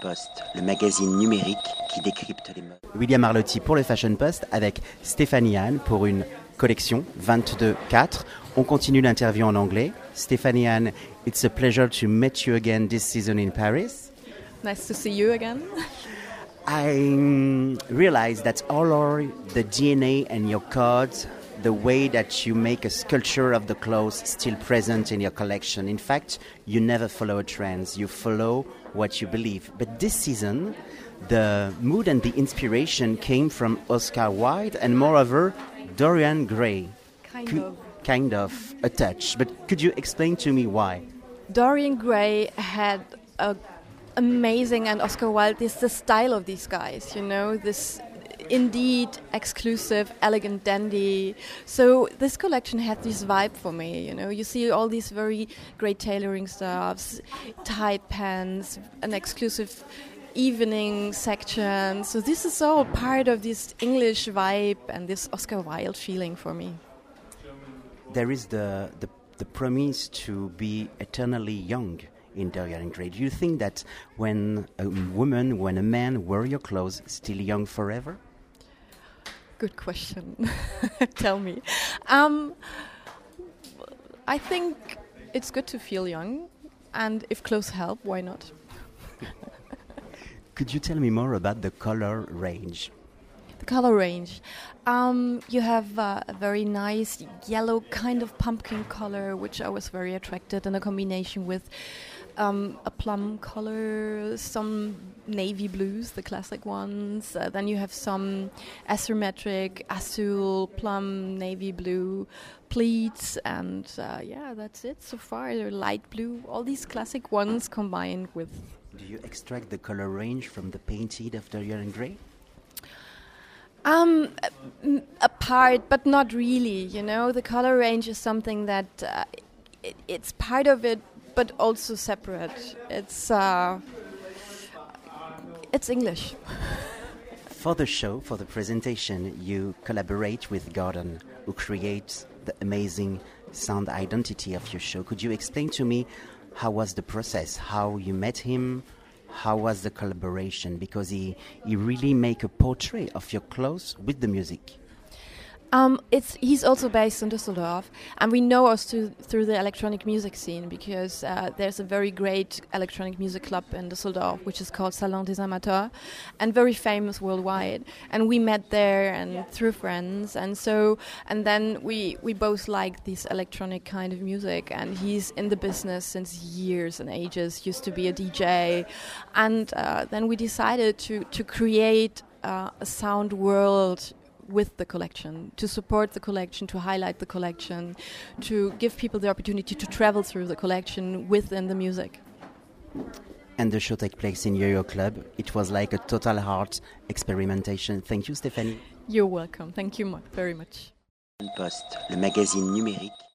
Post, le magazine numérique qui décrypte les modes. William Arlotti pour le Fashion Post avec Stéphanie Anne pour une collection 22-4. On continue l'interview en anglais. Stéphanie Anne, it's a pleasure to meet you again this season in Paris. Nice to see you again. I realize that all are the DNA and your codes, the way that you make a sculpture of the clothes still present in your collection. In fact, you never follow trends, you follow what you believe. But this season, the mood and the inspiration came from Oscar Wilde and moreover Dorian Gray. Kind Could- of. Kind of a touch. But could you explain to me why? Dorian Gray had a amazing and Oscar Wilde is the style of these guys, you know, this indeed exclusive, elegant dandy. So this collection had this vibe for me, you know. You see all these very great tailoring stuffs, tight pants, an exclusive evening section. So this is all part of this English vibe and this Oscar Wilde feeling for me. There is the, the, the promise to be eternally young in Dorian Gray. Do you think that when a woman, when a man wear your clothes, still young forever? Good question. Tell me. Um, I think it's good to feel young, and if clothes help, why not? Could you tell me more about the color range? The color range. Um, you have uh, a very nice yellow kind of pumpkin color, which I was very attracted, in a combination with um, a plum color, some navy blues, the classic ones. Uh, then you have some asymmetric azul, plum, navy blue pleats, and uh, yeah, that's it so far. They're light blue, all these classic ones combined with Do you extract the color range from the painted of Dorian Gray? Um, a- m- a part, but not really. You know, the color range is something that uh, it, it's part of it, but also separate. It's uh, it's English. For the show, for the presentation, you collaborate with Gordon, who creates the amazing sound identity of your show. Could you explain to me how was the process, how you met him, how was the collaboration? Because he, he really make a portrait of your clothes with the music. Um, it's he's also based in Düsseldorf, and we know us through, through the electronic music scene because uh, there's a very great electronic music club in Düsseldorf, which is called Salon des Amateurs, and very famous worldwide. And we met there and through friends, and so and then we we both like this electronic kind of music. And he's in the business since years and ages. Used to be a DJ, and uh, then we decided to to create uh, a sound world with the collection, to support the collection, to highlight the collection, to give people the opportunity to travel through the collection within the music. And the show take place in Yo-Yo Club. It was like a total art experimentation. Thank you, Stephanie. You're welcome. Thank you very much. Post, le magazine numérique